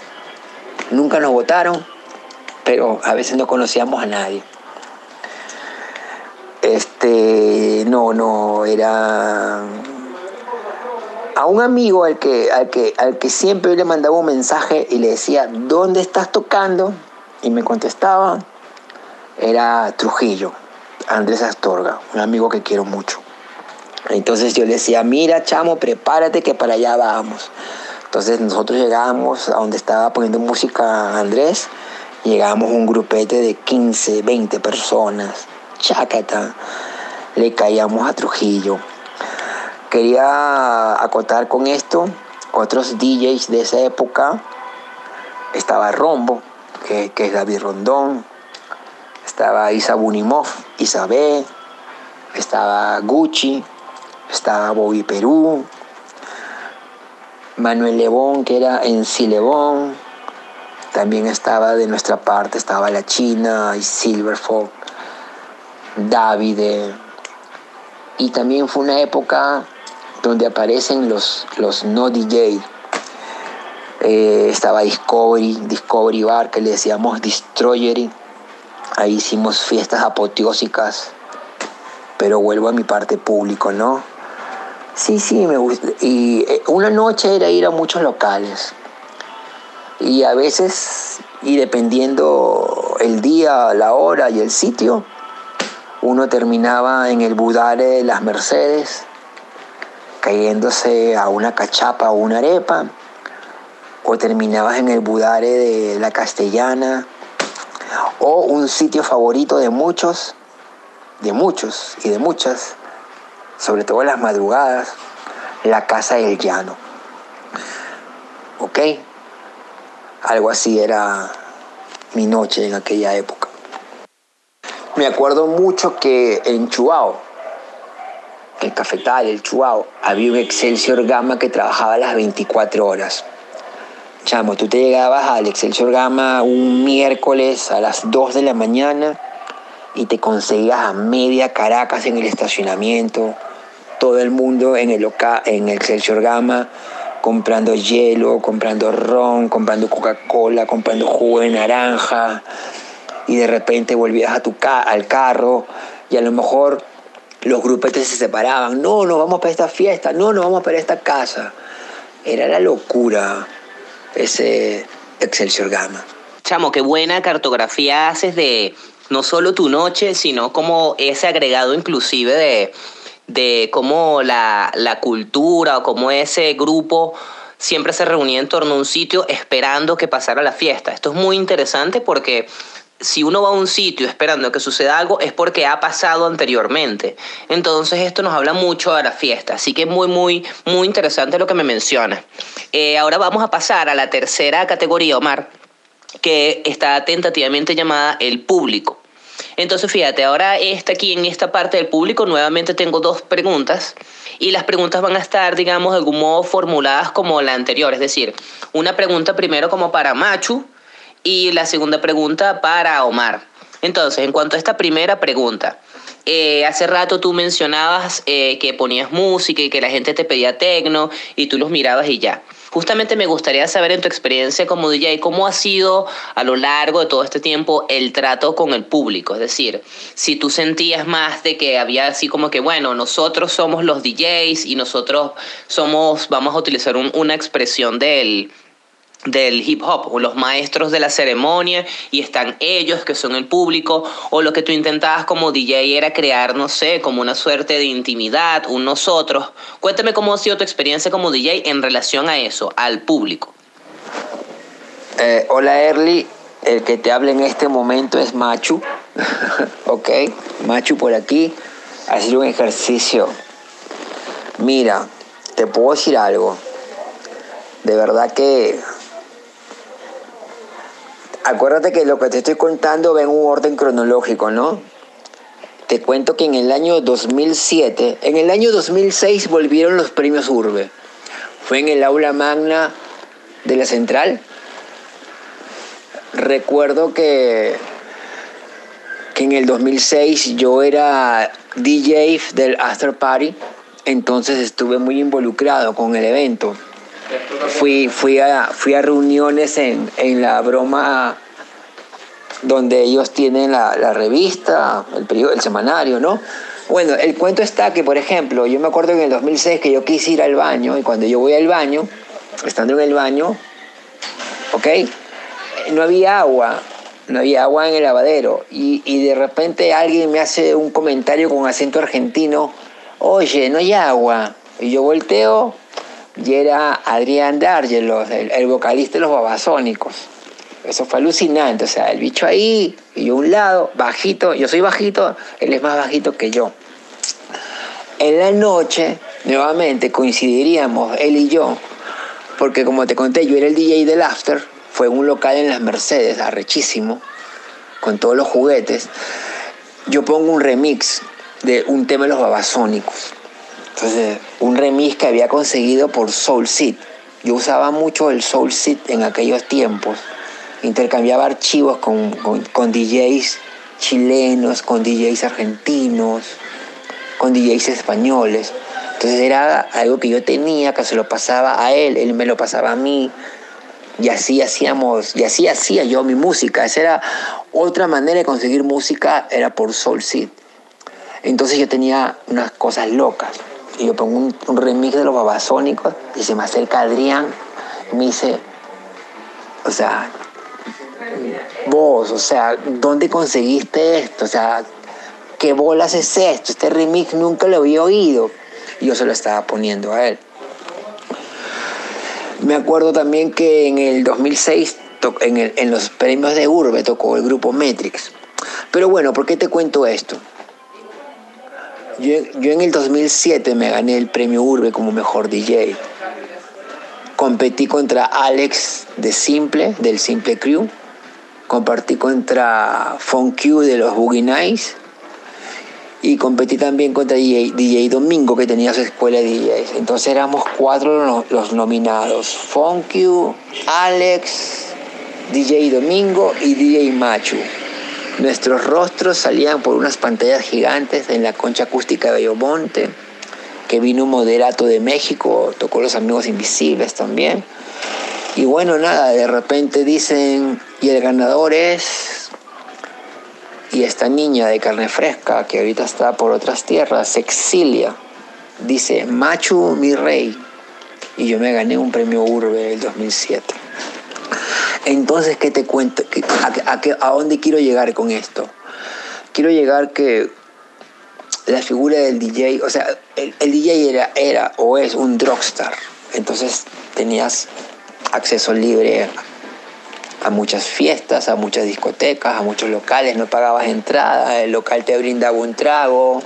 Nunca nos votaron, pero a veces no conocíamos a nadie. Este, no, no, era a un amigo al que, al que, al que siempre le mandaba un mensaje y le decía, ¿dónde estás tocando? Y me contestaba, era Trujillo, Andrés Astorga, un amigo que quiero mucho. Entonces yo le decía, mira chamo, prepárate que para allá vamos. Entonces nosotros llegábamos a donde estaba poniendo música Andrés, llegábamos un grupete de 15, 20 personas, chácata, le caíamos a Trujillo. Quería acotar con esto, otros DJs de esa época, estaba Rombo, que, es David Rondón, estaba Isa Bunimov, Isabel, estaba Gucci, estaba Bobby Perú, Manuel Lebón, que era en Silebón. También estaba de nuestra parte, estaba la China y Silverfolk, David. Y también fue una época donde aparecen los, los no DJ. Eh, estaba Discovery, Discovery Bar, que le decíamos Destroyery. Ahí hicimos fiestas apoteósicas, pero vuelvo a mi parte público, ¿no? Sí, sí, me gusta. Y eh, una noche era ir a muchos locales. Y a veces, y dependiendo el día, la hora y el sitio, uno terminaba en el Budare de las Mercedes, cayéndose a una cachapa o una arepa, o terminabas en el Budare de la Castellana, o un sitio favorito de muchos, de muchos y de muchas, sobre todo en las madrugadas, la Casa del Llano. ¿Ok? Algo así era mi noche en aquella época. Me acuerdo mucho que en Chuao, el cafetal, el Chuao, había un Excelsior Gama que trabajaba las 24 horas. Chamo, tú te llegabas al Excelsior Gama un miércoles a las 2 de la mañana y te conseguías a media Caracas en el estacionamiento todo el mundo en el, en el Excelsior Gama comprando hielo, comprando ron, comprando Coca-Cola, comprando jugo de naranja y de repente volvías a tu al carro y a lo mejor los grupetes se separaban, no, no vamos para esta fiesta, no, no vamos para esta casa. Era la locura ese Excelsior Gama. Chamo, qué buena cartografía haces de no solo tu noche, sino como ese agregado inclusive de de cómo la, cultura o cómo ese grupo siempre se reunía en torno a un sitio esperando que pasara la fiesta. Esto es muy interesante porque si uno va a un sitio esperando que suceda algo es porque ha pasado anteriormente. Entonces esto nos habla mucho de la fiesta. Así que muy, muy, muy interesante lo que me menciona. Eh, ahora vamos a pasar a la tercera categoría, Omar, que está tentativamente llamada el público. Entonces, fíjate, ahora está aquí en esta parte del público nuevamente tengo dos preguntas y las preguntas van a estar, digamos, de algún modo formuladas como la anterior, es decir, una pregunta primero como para Machu y la segunda pregunta para Omar. Entonces, en cuanto a esta primera pregunta, eh, hace rato tú mencionabas eh, que ponías música y que la gente te pedía tecno y tú los mirabas y ya. Justamente me gustaría saber en tu experiencia como DJ cómo ha sido a lo largo de todo este tiempo el trato con el público. Es decir, si tú sentías más de que había así como que, bueno, nosotros somos los DJs y nosotros somos, vamos a utilizar una expresión del del hip hop o los maestros de la ceremonia y están ellos que son el público o lo que tú intentabas como DJ era crear no sé como una suerte de intimidad un nosotros. Cuéntame cómo ha sido tu experiencia como DJ en relación a eso al público. Eh, hola Erly. El que te habla en este momento es Machu. Ok Machu por aquí. Hacer un ejercicio. Mira te puedo decir algo. De verdad que acuérdate que lo que te estoy contando va en un orden cronológico, ¿no? Te cuento que en el año 2007, en el año 2006 volvieron los premios Urbe. Fue en el aula magna de la central. Recuerdo que, que en el 2006 yo era DJ del After Party, entonces estuve muy involucrado con el evento fui, fui, a, fui a reuniones en, la broma donde ellos tienen la, revista, el, el semanario, ¿no? Bueno, el cuento está que, por ejemplo, yo me acuerdo en el 2006 que yo quise ir al baño y cuando yo voy al baño, estando en el baño, ¿ok? No había agua, no había agua en el lavadero y, y de repente alguien me hace un comentario con acento argentino, oye, no hay agua. Y yo volteo y era Adrián D'Argelo, el, vocalista de los babasónicos. Eso fue alucinante, o sea, el bicho ahí y yo un lado, bajito, yo soy bajito, él es más bajito que yo. En la noche, nuevamente, coincidiríamos él y yo, porque como te conté, yo era el DJ del After, fue un local en las Mercedes, arrechísimo, con todos los juguetes. Yo pongo un remix de un tema de los babasónicos entonces, un remix que había conseguido por Soul Seed, yo usaba mucho el Soul Seed en aquellos tiempos. Intercambiaba archivos con, con, DJs chilenos, con DJs argentinos, con DJs españoles. Entonces era algo que yo tenía, que se lo pasaba a él, él me lo pasaba a mí. Y así hacíamos, y así hacía yo mi música. Esa era otra manera de conseguir música, era por Soul Seed. Entonces yo tenía unas cosas locas. Y yo pongo un, remix de los babasónicos y se me acerca Adrián y me dice, o sea, vos, o sea, ¿dónde conseguiste esto? O sea, ¿qué bolas es esto? Este remix nunca lo había oído. Y yo se lo estaba poniendo a él. Me acuerdo también que en el 2006, en, en los premios de Urbe, tocó el grupo Metrix. Pero bueno, ¿por qué te cuento esto? Yo, en el 2007 me gané el premio Urbe como mejor DJ. Competí contra Alex de Simple, del Simple Crew. Compartí contra Funk de los Boogie Nights. Y competí también contra DJ, Domingo, que tenía su escuela de DJs. Entonces éramos cuatro los nominados. Funk Alex, DJ Domingo y DJ Machu. Nuestros rostros salían por unas pantallas gigantes en la concha acústica de Bellomonte, que vino un moderato de México, tocó Los Amigos Invisibles también. Y bueno, nada, de repente dicen, y el ganador es... Y esta niña de carne fresca, que ahorita está por otras tierras, se exilia. Dice, Machu, mi rey. Y yo me gané un premio Urbe el 2007. Entonces, ¿qué te cuento? ¿A, dónde quiero llegar con esto? Quiero llegar que la figura del DJ, o sea, el, DJ era, era o es un drugstore. Entonces tenías acceso libre a muchas fiestas, a muchas discotecas, a muchos locales, no pagabas entrada, el local te brindaba un trago,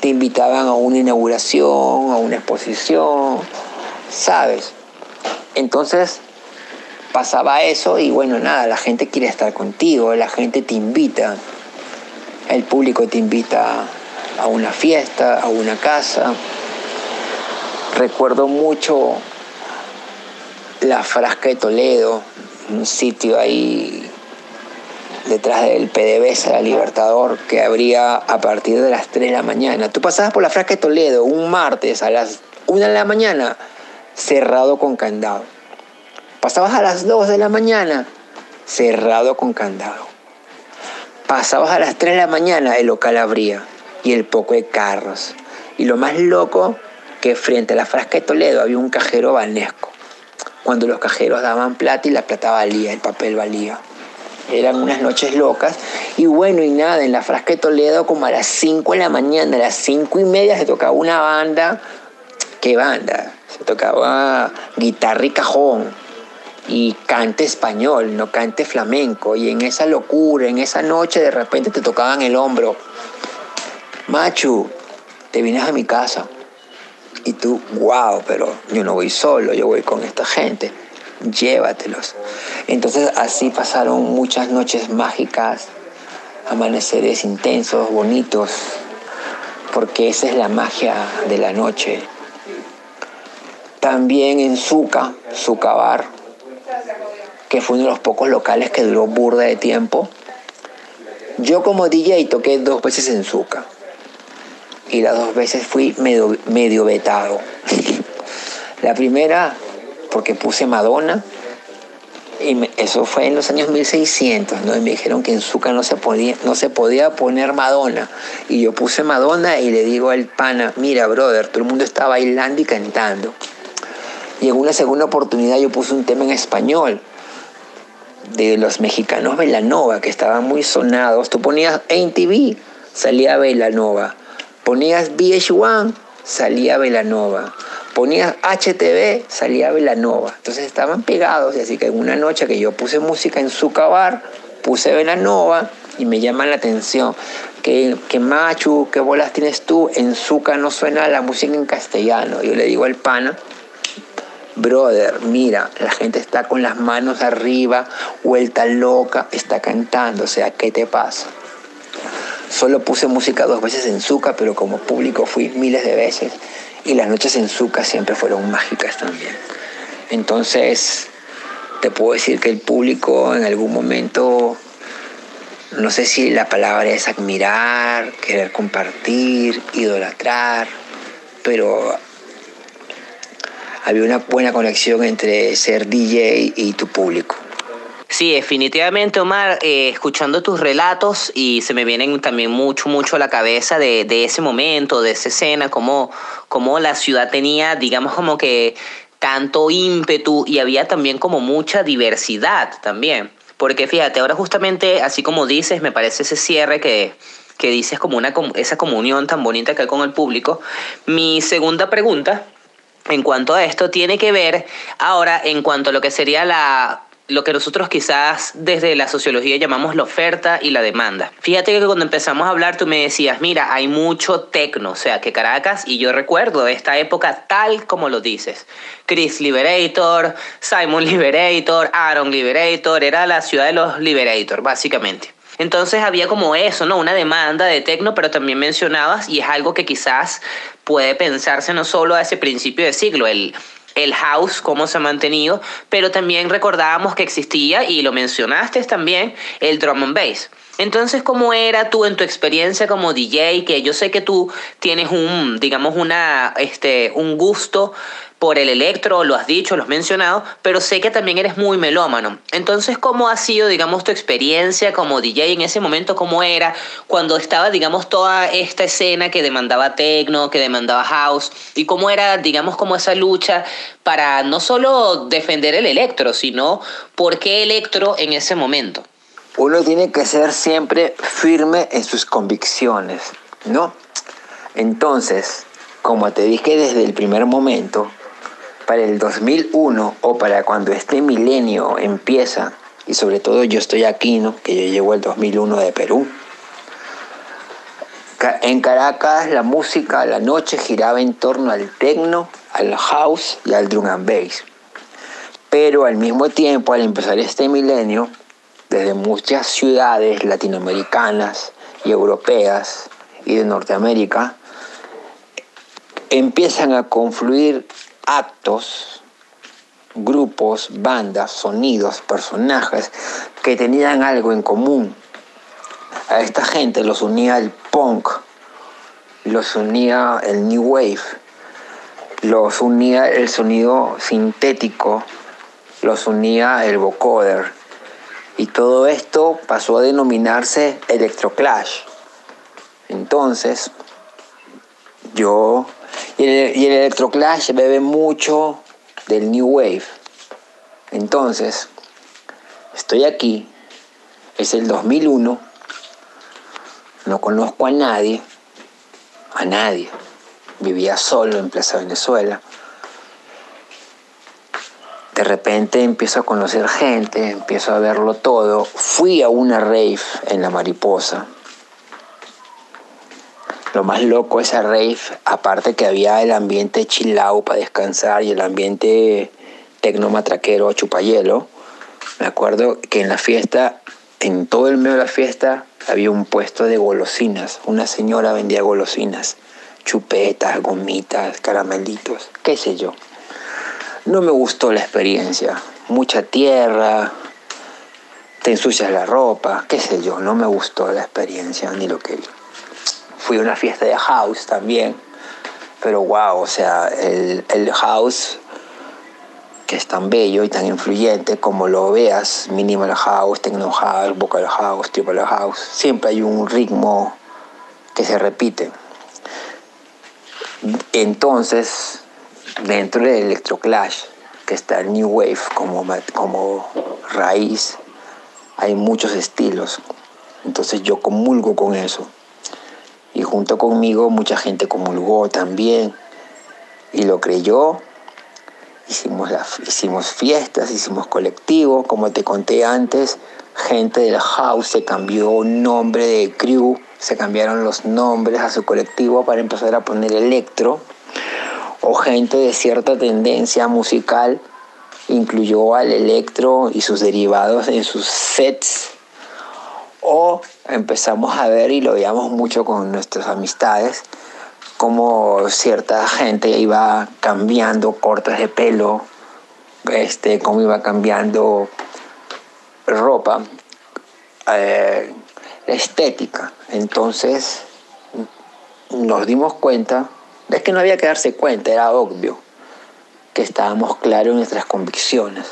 te invitaban a una inauguración, a una exposición, ¿sabes? Entonces, pasaba eso y bueno, nada, la gente quiere estar contigo, la gente te invita, el público te invita a una fiesta, a una casa. Recuerdo mucho la Frasca de Toledo, un sitio ahí detrás del PDVSA, la Libertador, que abría a partir de las 3 de la mañana. Tú pasabas por la Frasca de Toledo un martes a las 1 de la mañana, cerrado con candado Pasabas a las 2 de la mañana, cerrado con candado. Pasabas a las 3 de la mañana, el local abría y el poco de carros. Y lo más loco, que frente a la frasca de Toledo había un cajero banesco. Cuando los cajeros daban plata y la plata valía, el papel valía. Eran unas noches locas. Y bueno, y nada, en la frasca de Toledo, como a las 5 de la mañana, a las 5 y media, se tocaba una banda. ¿Qué banda? Se tocaba guitarra y cajón y cante español, no cante flamenco. Y en esa locura, en esa noche, de repente te tocaban el hombro. Machu, te vienes a mi casa. Y tú, wow, pero yo no voy solo, yo voy con esta gente. Llévatelos. Entonces así pasaron muchas noches mágicas, amaneceres intensos, bonitos, porque esa es la magia de la noche. También en Zuca, Zucabar, que fue uno de los pocos locales que duró burda de tiempo. Yo como DJ toqué dos veces en Zuca y las dos veces fui medio, vetado. la primera porque puse Madonna y eso fue en los años 1600, ¿no? Y me dijeron que en Zuca no se, podía, no se podía poner Madonna. Y yo puse Madonna y le digo al pana, mira, brother, todo el mundo está bailando y cantando. Y en una segunda oportunidad yo puse un tema en español de los mexicanos Velanova, que estaban muy sonados. Tú ponías en TV, salía Velanova. Ponías VH1, salía Velanova. Ponías HTV, salía Velanova. Entonces estaban pegados. Y así que en una noche que yo puse música en su cabar, puse Velanova y me llama la atención. Que, que machu, qué bolas tienes tú, en Zuca no suena la música en castellano. Yo le digo al pana, brother, mira, la gente está con las manos arriba, vuelta loca, está cantando, o sea, ¿qué te pasa? Solo puse música dos veces en Zuca, pero como público fui miles de veces y las noches en Zuca siempre fueron mágicas también. Entonces, te puedo decir que el público en algún momento, no sé si la palabra es admirar, querer compartir, idolatrar, pero había una buena conexión entre ser DJ y tu público. Sí, definitivamente, Omar, eh, escuchando tus relatos y se me vienen también mucho, mucho a la cabeza de, de ese momento, de esa escena, como, como la ciudad tenía, digamos, como que tanto ímpetu y había también como mucha diversidad también. Porque fíjate, ahora justamente, así como dices, me parece ese cierre que, que dices como una, esa comunión tan bonita que hay con el público. Mi segunda pregunta en cuanto a esto tiene que ver ahora en cuanto a lo que sería la lo que nosotros quizás desde la sociología llamamos la oferta y la demanda. Fíjate que cuando empezamos a hablar tú me decías, mira, hay mucho tecno, o sea, que Caracas, y yo recuerdo esta época tal como lo dices. Chris Liberator, Simon Liberator, Aaron Liberator, era la ciudad de los Liberator, básicamente. Entonces había como eso, ¿no? Una demanda de tecno, pero también mencionabas, y es algo que quizás puede pensarse no solo a ese principio de siglo, el el house, cómo se ha mantenido, pero también recordábamos que existía, y lo mencionaste también, el drum and bass. Entonces, ¿cómo era tú en tu experiencia como DJ? Que yo sé que tú tienes un, digamos, una, este, un gusto por el electro, lo has dicho, lo has mencionado, pero sé que también eres muy melómano. Entonces, ¿cómo ha sido, digamos, tu experiencia como DJ en ese momento? ¿Cómo era cuando estaba, digamos, toda esta escena que demandaba techno, que demandaba house? ¿Y cómo era, digamos, como esa lucha para no solo defender el electro, sino por qué electro en ese momento? Uno tiene que ser siempre firme en sus convicciones, ¿no? Entonces, como te dije desde el primer momento, para el 2001 o para cuando este milenio empieza, y sobre todo yo estoy aquí, ¿no? que yo llego el 2001 de Perú, en Caracas la música a la noche giraba en torno al techno, al house y al drum and bass. Pero al mismo tiempo, al empezar este milenio, desde muchas ciudades latinoamericanas y europeas y de Norteamérica, empiezan a confluir actos, grupos, bandas, sonidos, personajes que tenían algo en común. A esta gente los unía el punk, los unía el new wave, los unía el sonido sintético, los unía el vocoder. Y todo esto pasó a denominarse electroclash. Entonces, yo y el, electroclash bebe mucho del New Wave. Entonces, estoy aquí, es el 2001, no conozco a nadie, a nadie. Vivía solo en Plaza Venezuela. De repente empiezo a conocer gente, empiezo a verlo todo. Fui a una rave en La Mariposa lo más loco esa rave, aparte que había el ambiente chilao para descansar y el ambiente tecnomatraquero chupayelo, me acuerdo que en la fiesta, en todo el medio de la fiesta, había un puesto de golosinas. Una señora vendía golosinas, chupetas, gomitas, caramelitos, qué sé yo. No me gustó la experiencia. Mucha tierra, te ensucias la ropa, qué sé yo. No me gustó la experiencia ni lo que vi fui a una fiesta de house también, pero wow, o sea, el, house que es tan bello y tan influyente como lo veas, minimal house, techno house, vocal house, triple house, siempre hay un ritmo que se repite. Entonces, dentro del electroclash, que está el new wave como, como raíz, hay muchos estilos. Entonces yo comulgo con eso y junto conmigo mucha gente comulgó también. Y lo creyó. Hicimos, hicimos fiestas, hicimos colectivo, como te conté antes, gente del house se cambió nombre de crew, se cambiaron los nombres a su colectivo para empezar a poner electro, o gente de cierta tendencia musical incluyó al electro y sus derivados en sus sets o empezamos a ver y lo veíamos mucho con nuestras amistades, como cierta gente iba cambiando cortes de pelo este, cómo iba cambiando ropa, eh, estética. Entonces nos dimos cuenta, es que no había que darse cuenta, era obvio que estábamos claros en nuestras convicciones,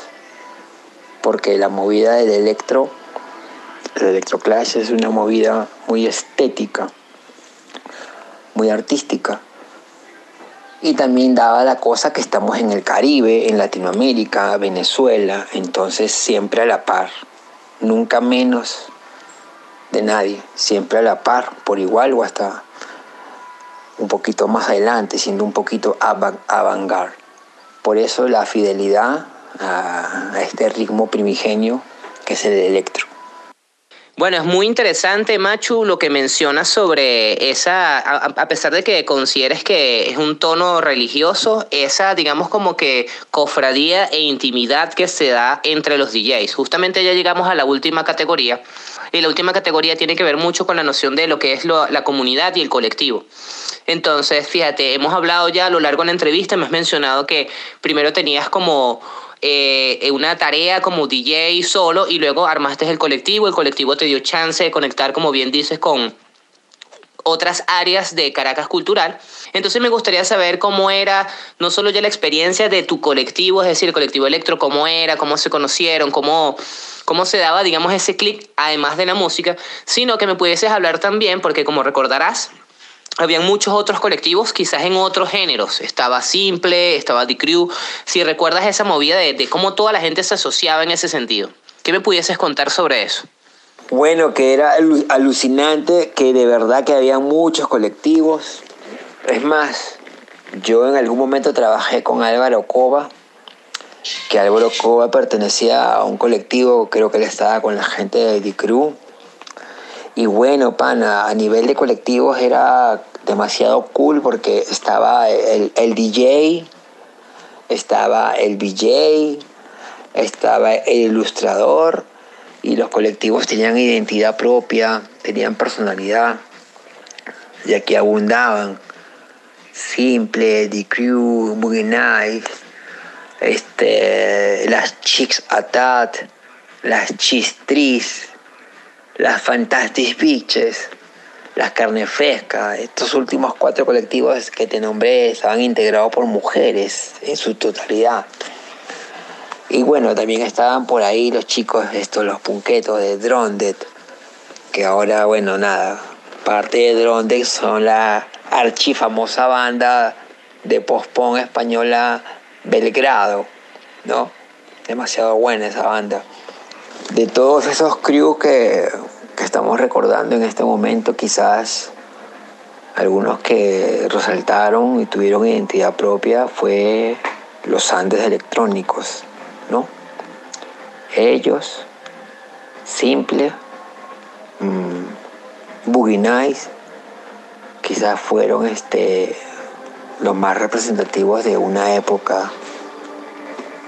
porque la movida del electro, el electroclash es una movida muy estética, muy artística. Y también daba la cosa que estamos en el Caribe, en Latinoamérica, Venezuela, entonces siempre a la par, nunca menos de nadie, siempre a la par, por igual o hasta un poquito más adelante, siendo un poquito avant Por eso la fidelidad a, este ritmo primigenio que es el electro. Bueno, es muy interesante, Machu, lo que mencionas sobre esa, a, pesar de que consideres que es un tono religioso, esa, digamos, como que cofradía e intimidad que se da entre los DJs. Justamente ya llegamos a la última categoría, y la última categoría tiene que ver mucho con la noción de lo que es la comunidad y el colectivo. Entonces, fíjate, hemos hablado ya a lo largo de la entrevista, me has mencionado que primero tenías como eh, una tarea como DJ solo y luego armaste el colectivo, el colectivo te dio chance de conectar, como bien dices, con otras áreas de Caracas Cultural. Entonces me gustaría saber cómo era no solo ya la experiencia de tu colectivo, es decir, el colectivo Electro, cómo era, cómo se conocieron, cómo, cómo se daba, digamos, ese clic, además de la música, sino que me pudieses hablar también, porque como recordarás, habían muchos otros colectivos, quizás en otros géneros. Estaba Simple, estaba The Crew. Si recuerdas esa movida de, de cómo toda la gente se asociaba en ese sentido. ¿Qué me pudieses contar sobre eso? Bueno, que era alucinante, que de verdad que había muchos colectivos. Es más, yo en algún momento trabajé con Álvaro Cova, que Álvaro Cova pertenecía a un colectivo, creo que él estaba con la gente de The Crew. Y bueno, pana, a nivel de colectivos era demasiado cool porque estaba el, el DJ, estaba el DJ, estaba el ilustrador y los colectivos tenían identidad propia, tenían personalidad, ya que abundaban. Simple, The Crew, Boogie Nice, este, las Chicks Atat, las Chistris, las Fantastic Bitches, las Carnes Frescas. Estos últimos cuatro colectivos que te nombré estaban integrados por mujeres en su totalidad. Y bueno, también estaban por ahí los chicos, estos, los punquetos de Drondet, que ahora, bueno, nada, parte de Drondet son la archifamosa banda de post-punk española Belgrado, ¿no? Demasiado buena esa banda. De todos esos crews que, que estamos recordando en este momento, quizás algunos que resaltaron y tuvieron identidad propia fue los Andes electrónicos ¿no? Ellos, Simple, mmm, quizás fueron este, los más representativos de una época,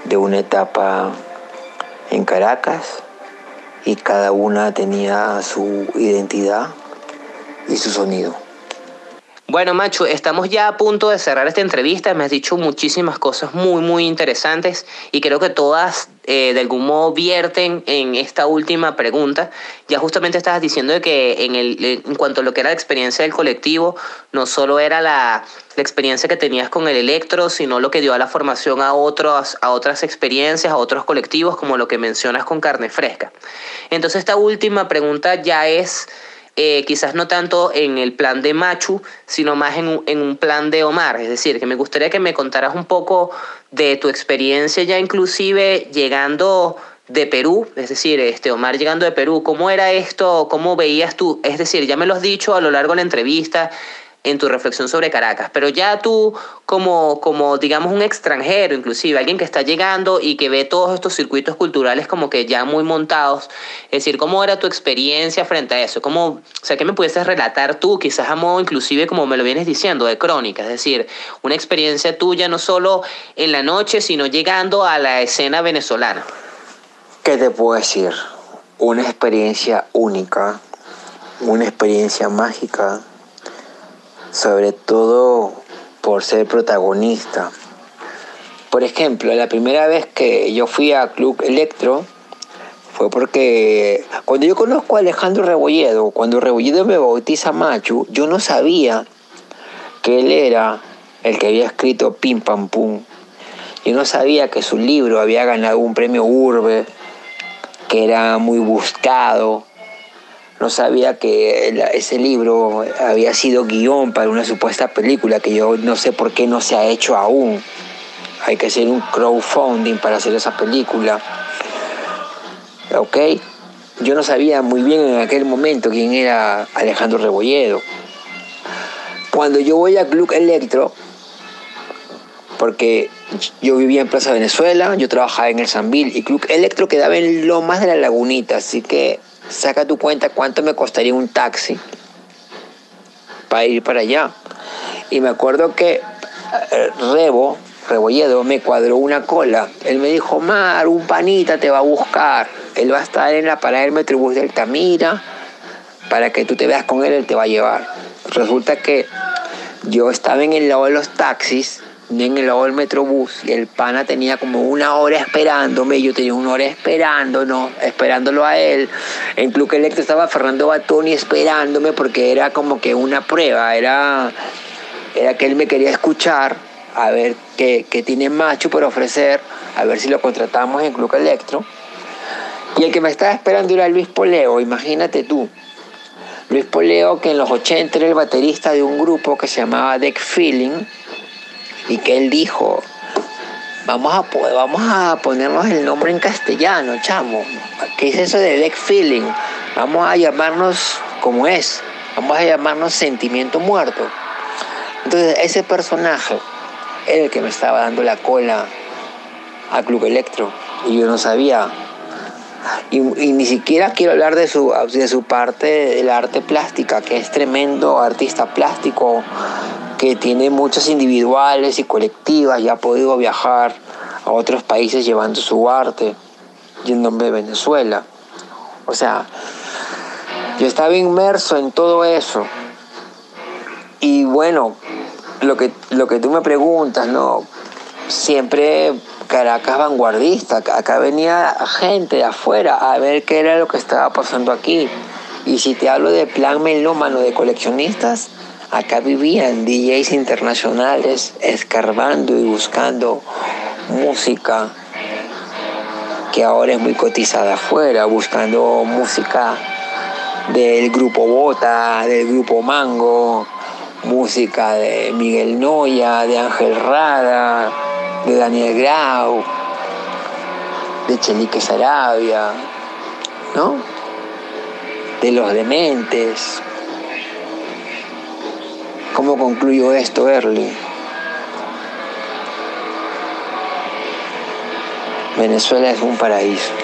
de una etapa en Caracas y cada una tenía su identidad y su sonido. Bueno, Macho, estamos ya a punto de cerrar esta entrevista. Me has dicho muchísimas cosas muy, muy interesantes y creo que todas eh, de algún modo vierten en esta última pregunta. Ya justamente estabas diciendo que en, el, en cuanto a lo que era la experiencia del colectivo, no solo era la, la experiencia que tenías con el electro, sino lo que dio a la formación a, otros, a otras experiencias, a otros colectivos, como lo que mencionas con carne fresca. Entonces esta última pregunta ya es eh, quizás no tanto en el plan de Machu, sino más en un, en un plan de Omar. Es decir, que me gustaría que me contaras un poco de tu experiencia ya inclusive llegando de Perú, es decir, este Omar llegando de Perú, ¿cómo era esto? ¿Cómo veías tú? Es decir, ya me lo has dicho a lo largo de la entrevista, en tu reflexión sobre Caracas, pero ya tú como, como, digamos, un extranjero, inclusive, alguien que está llegando y que ve todos estos circuitos culturales como que ya muy montados, es decir, ¿cómo era tu experiencia frente a eso? ¿Cómo, o sea, ¿qué me pudieses relatar tú, quizás a modo inclusive, como me lo vienes diciendo, de crónica? Es decir, una experiencia tuya no solo en la noche, sino llegando a la escena venezolana. ¿Qué te puedo decir? Una experiencia única, una experiencia mágica sobre todo por ser protagonista, Por ejemplo, la primera vez que yo fui a Club Electro fue porque cuando yo conozco a Alejandro Rebolledo, cuando Rebolledo me bautiza Machu, yo no sabía que él era el que había escrito Pim Pam Pum. Yo no sabía que su libro había ganado un premio Urbe, que era muy buscado. No sabía que ese libro había sido guion para una supuesta película que yo no sé por qué no se ha hecho aún. Hay que hacer un crowdfunding para hacer esa película. ¿Ok? Yo no sabía muy bien en aquel momento quién era Alejandro Rebolledo. Cuando yo voy a Club Electro, porque yo vivía en Plaza Venezuela, yo trabajaba en el Sanville y Club Electro quedaba en Lomas de la Lagunita, así que saca tu cuenta cuánto me costaría un taxi para ir para allá. Y me acuerdo que eh, Rebo, Rebolledo, me cuadró una cola. Él me dijo, Mar, un panita te va a buscar. Él va a estar en la parada del Metrobús del Altamira. Para que tú te veas con él, él te va a llevar. Resulta que yo estaba en el lado de los taxis, en el lado del metrobús, y el pana tenía como una hora esperándome, yo tenía una hora esperándolo, esperándolo a él. En Club Electro estaba Fernando Batoni esperándome porque era como que una prueba, era, era que él me quería escuchar, a ver qué, qué tiene Macho por ofrecer, a ver si lo contratamos en Club Electro. Y el que me estaba esperando era Luis Poleo, imagínate tú. Luis Poleo, que en los 80 era el baterista de un grupo que se llamaba Deck Feeling, y que él dijo, vamos a, vamos a ponernos el nombre en castellano, chamo. ¿Qué es eso de Deck Feeling? Vamos a llamarnos como es, vamos a llamarnos Sentimiento Muerto. Entonces ese personaje era el que me estaba dando la cola a Club Electro y yo no sabía y, ni siquiera quiero hablar de su, de su parte del arte plástica, que es tremendo artista plástico, que tiene muchas individuales y colectivas y ha podido viajar a otros países llevando su arte, yéndome de Venezuela. O sea, yo estaba inmerso en todo eso. Y bueno, lo que, lo que tú me preguntas, ¿no? Siempre Caracas vanguardista. Acá venía gente de afuera a ver qué era lo que estaba pasando aquí. Y si te hablo de plan melómano de coleccionistas, acá vivían DJs internacionales escarbando y buscando música que ahora es muy cotizada afuera, buscando música del grupo Bota, del grupo Mango, música de Miguel Noya, de Ángel Rada, de Daniel Grau, de Chenique Sarabia, ¿no? De los dementes. ¿Cómo concluyo esto, Early? Venezuela es un paraíso.